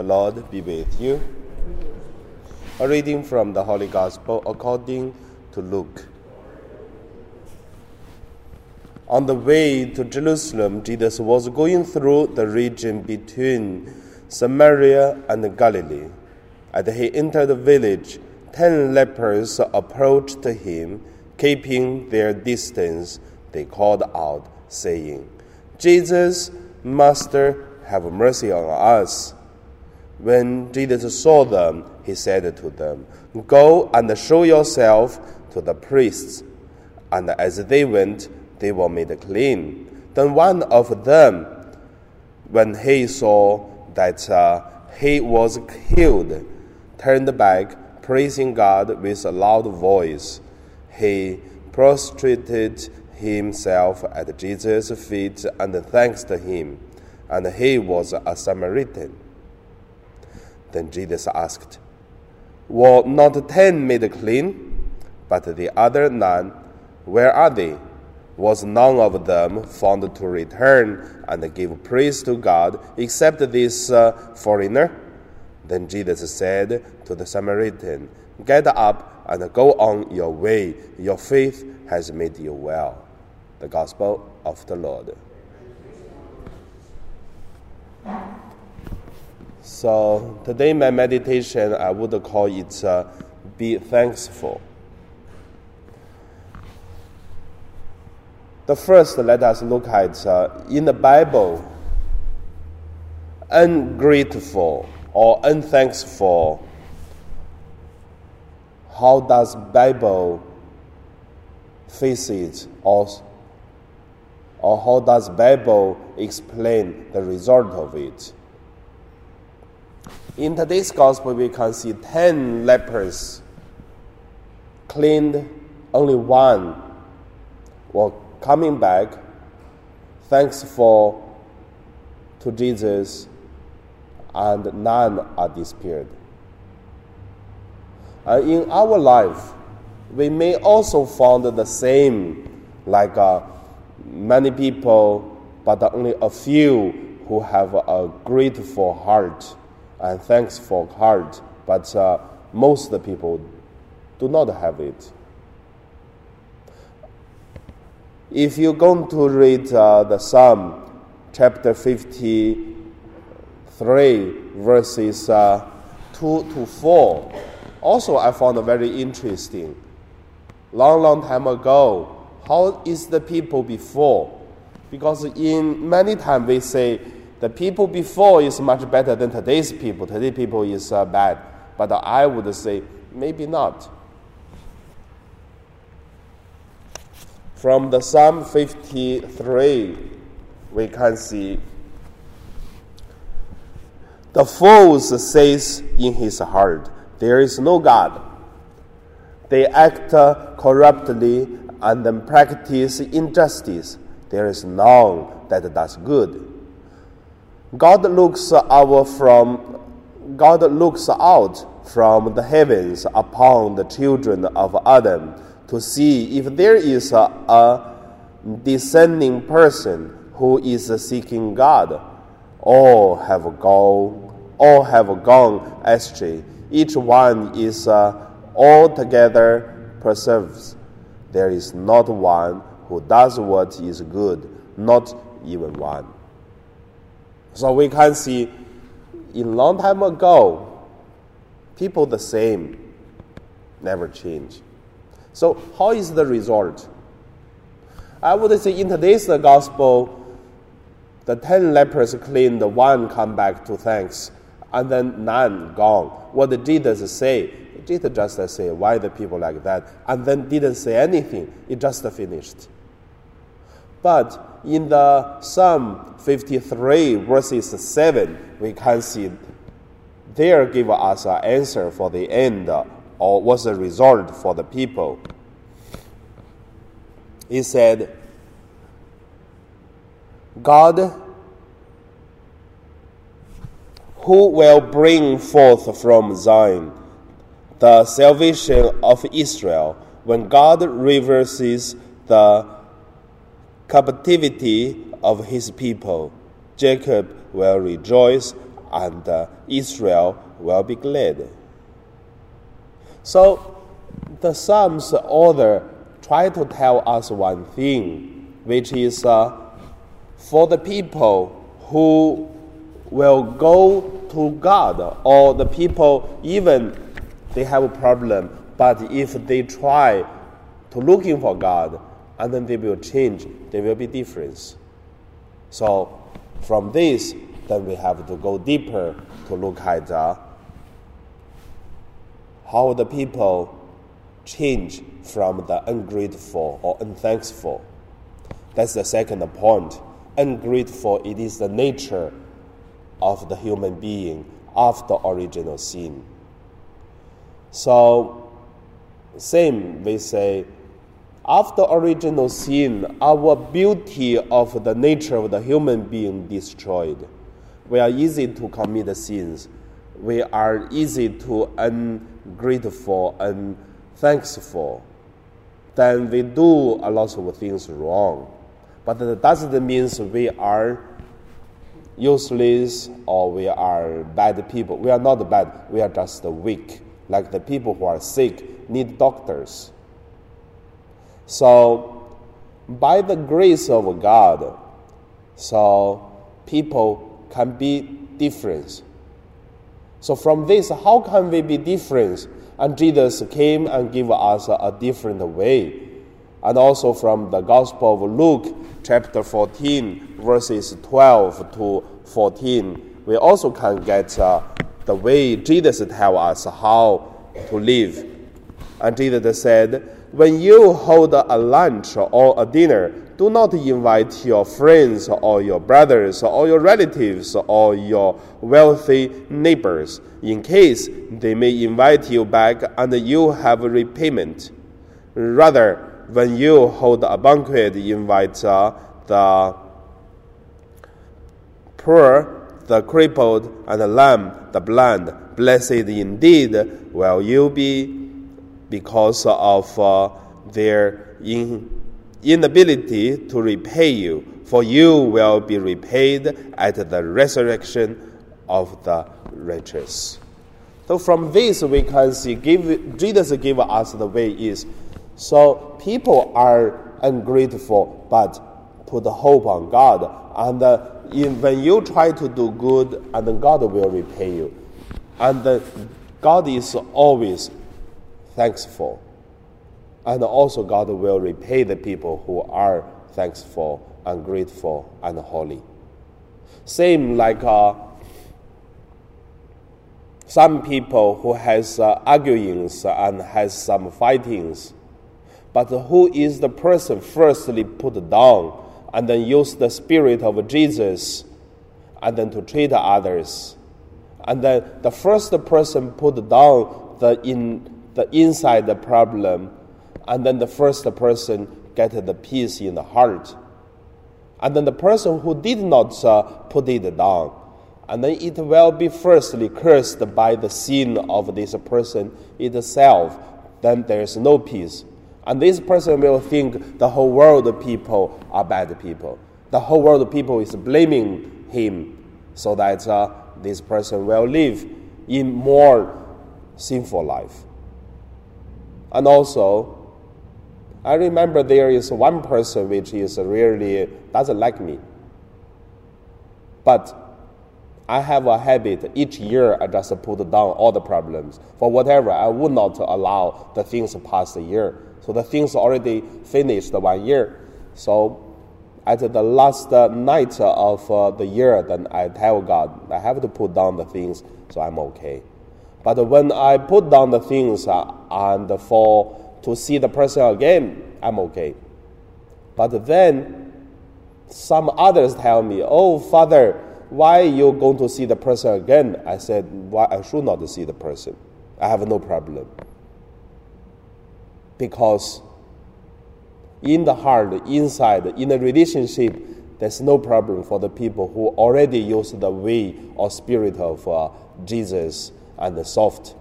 The Lord be with you. A reading from the Holy Gospel according to Luke. On the way to Jerusalem, Jesus was going through the region between Samaria and Galilee. As he entered the village, ten lepers approached him. Keeping their distance, they called out, saying, Jesus, Master, have mercy on us. When Jesus saw them, he said to them, Go and show yourself to the priests. And as they went, they were made clean. Then one of them, when he saw that uh, he was healed, turned back, praising God with a loud voice. He prostrated himself at Jesus' feet and thanked him. And he was a Samaritan. Then Jesus asked, Were not ten made clean? But the other nine, where are they? Was none of them found to return and give praise to God except this uh, foreigner? Then Jesus said to the Samaritan, Get up and go on your way. Your faith has made you well. The Gospel of the Lord. So today, my meditation, I would call it uh, Be Thankful. The first, let us look at uh, in the Bible, ungrateful or unthankful. How does Bible face it, or, or how does Bible explain the result of it? In today's gospel, we can see ten lepers cleaned, only one were coming back. Thanks for to Jesus, and none are disappeared. In our life, we may also find the same, like uh, many people, but only a few who have a grateful heart and thanks for heart, but uh, most people do not have it. If you're going to read uh, the Psalm, chapter 53, verses uh, 2 to 4, also I found very interesting. Long, long time ago, how is the people before? Because in many times we say the people before is much better than today's people. Today's people is uh, bad. But I would say maybe not. From the Psalm 53, we can see the fool says in his heart, There is no God. They act corruptly and then practice injustice. There is none that does good. God looks out from God looks out from the heavens upon the children of Adam to see if there is a, a discerning person who is seeking God. All have gone, all have gone astray. Each one is uh, altogether perseveres. There is not one who does what is good, not even one. So we can see in long time ago, people the same, never change. So how is the result? I would say in today's gospel, the ten lepers cleaned, one come back to thanks, and then nine gone. What did Jesus say? Jesus just say, why the people like that? And then didn't say anything. It just finished. But in the Psalm 53 verses 7, we can see there give us an answer for the end or what's the result for the people. He said, God who will bring forth from Zion the salvation of Israel when God reverses the captivity of his people. Jacob will rejoice and Israel will be glad. So, the Psalms author try to tell us one thing, which is uh, for the people who will go to God, or the people even they have a problem, but if they try to looking for God, and then they will change, there will be difference. So from this, then we have to go deeper to look at uh, how the people change from the ungrateful or unthankful. That's the second point. Ungrateful, it is the nature of the human being after original sin. So, same we say, after original sin, our beauty of the nature of the human being destroyed. We are easy to commit sins. We are easy to ungrateful and thankful. Then we do a lot of things wrong. But that doesn't mean we are useless or we are bad people. We are not bad, we are just weak. Like the people who are sick need doctors. So, by the grace of God, so people can be different. So, from this, how can we be different? And Jesus came and gave us a different way. And also from the Gospel of Luke, chapter 14, verses 12 to 14, we also can get uh, the way Jesus tell us how to live. And Jesus said, when you hold a lunch or a dinner, do not invite your friends or your brothers or your relatives or your wealthy neighbors, in case they may invite you back and you have repayment. Rather, when you hold a banquet, invite uh, the poor, the crippled, and the lame, the blind. Blessed indeed will you be because of uh, their in, inability to repay you, for you will be repaid at the resurrection of the righteous. So from this we can see give, Jesus gave us the way is so people are ungrateful, but put hope on God. And uh, in, when you try to do good, and God will repay you. And uh, God is always thankful. And also, God will repay the people who are thankful and grateful and holy. Same like uh, some people who has uh, arguings and has some fightings but who is the person firstly put down and then use the spirit of Jesus and then to treat others? And then the first person put down the, in, the inside the problem, and then the first person get the peace in the heart. And then the person who did not uh, put it down, and then it will be firstly cursed by the sin of this person itself. Then there is no peace. And this person will think the whole world of people are bad people. The whole world of people is blaming him so that uh, this person will live in more sinful life. And also, I remember there is one person which is really doesn't like me. But I have a habit each year I just put down all the problems. For whatever, I would not allow the things past the year. So the things already finished one year. So at the last night of uh, the year, then I tell God, I have to put down the things, so I'm okay. But when I put down the things uh, and for to see the person again, I'm okay. But then some others tell me, "Oh, Father, why you going to see the person again?" I said, "Why I should not see the person. I have no problem." because in the heart, inside, in a relationship, there's no problem for the people who already use the way or spirit of uh, Jesus and the soft.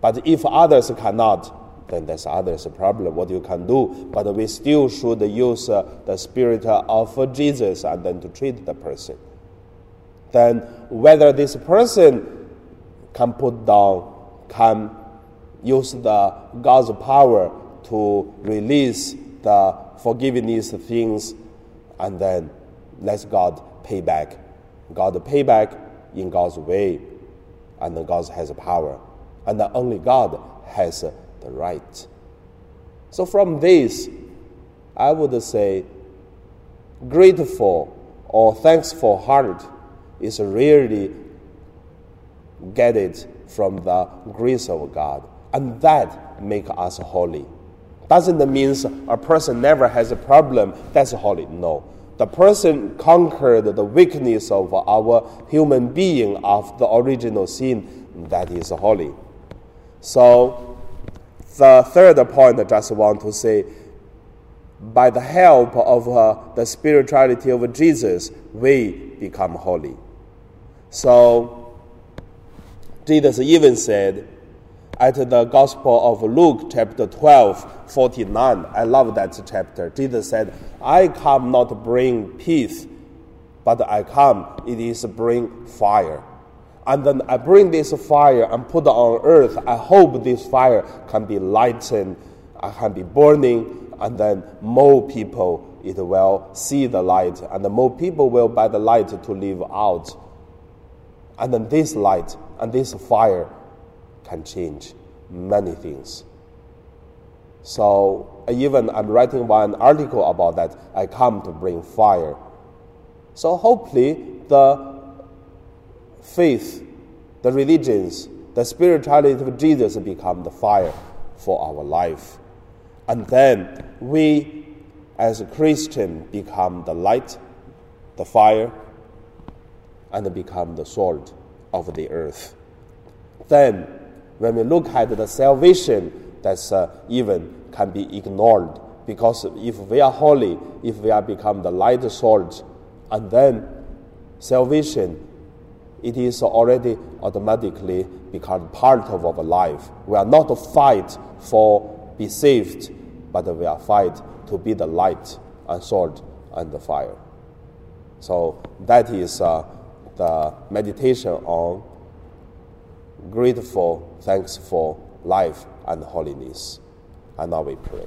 But if others cannot, then that's others' problem. What you can do, but we still should use uh, the spirit of Jesus and then to treat the person. then whether this person can put down, can use the God's power to release the forgiveness things, and then let God pay back. God pay back in God's way, and God has power, and only God has the right. So from this, I would say grateful or thankful heart is really get it from the grace of God, and that make us holy. Doesn't mean a person never has a problem that's holy. No, the person conquered the weakness of our human being of the original sin that is holy. So the third point I just want to say by the help of uh, the spirituality of Jesus, we become holy. So, Jesus even said at the Gospel of Luke, chapter 12, 49, I love that chapter. Jesus said, I come not to bring peace, but I come, it is bring fire. And then I bring this fire and put on earth. I hope this fire can be lightened, can be burning, and then more people it will see the light, and more people will by the light to live out. And then this light and this fire can change many things. So even I'm writing one article about that. I come to bring fire. So hopefully the faith, the religions, the spirituality of Jesus become the fire for our life. And then we, as a Christian, become the light, the fire, and become the salt of the earth. Then, when we look at the salvation, that's uh, even can be ignored because if we are holy, if we are become the light salt, and then salvation, it is already automatically become part of our life. We are not to fight for be saved but we are fight to be the light and salt and the fire. So that is uh, the meditation on grateful, thanks for life and holiness. And now we pray.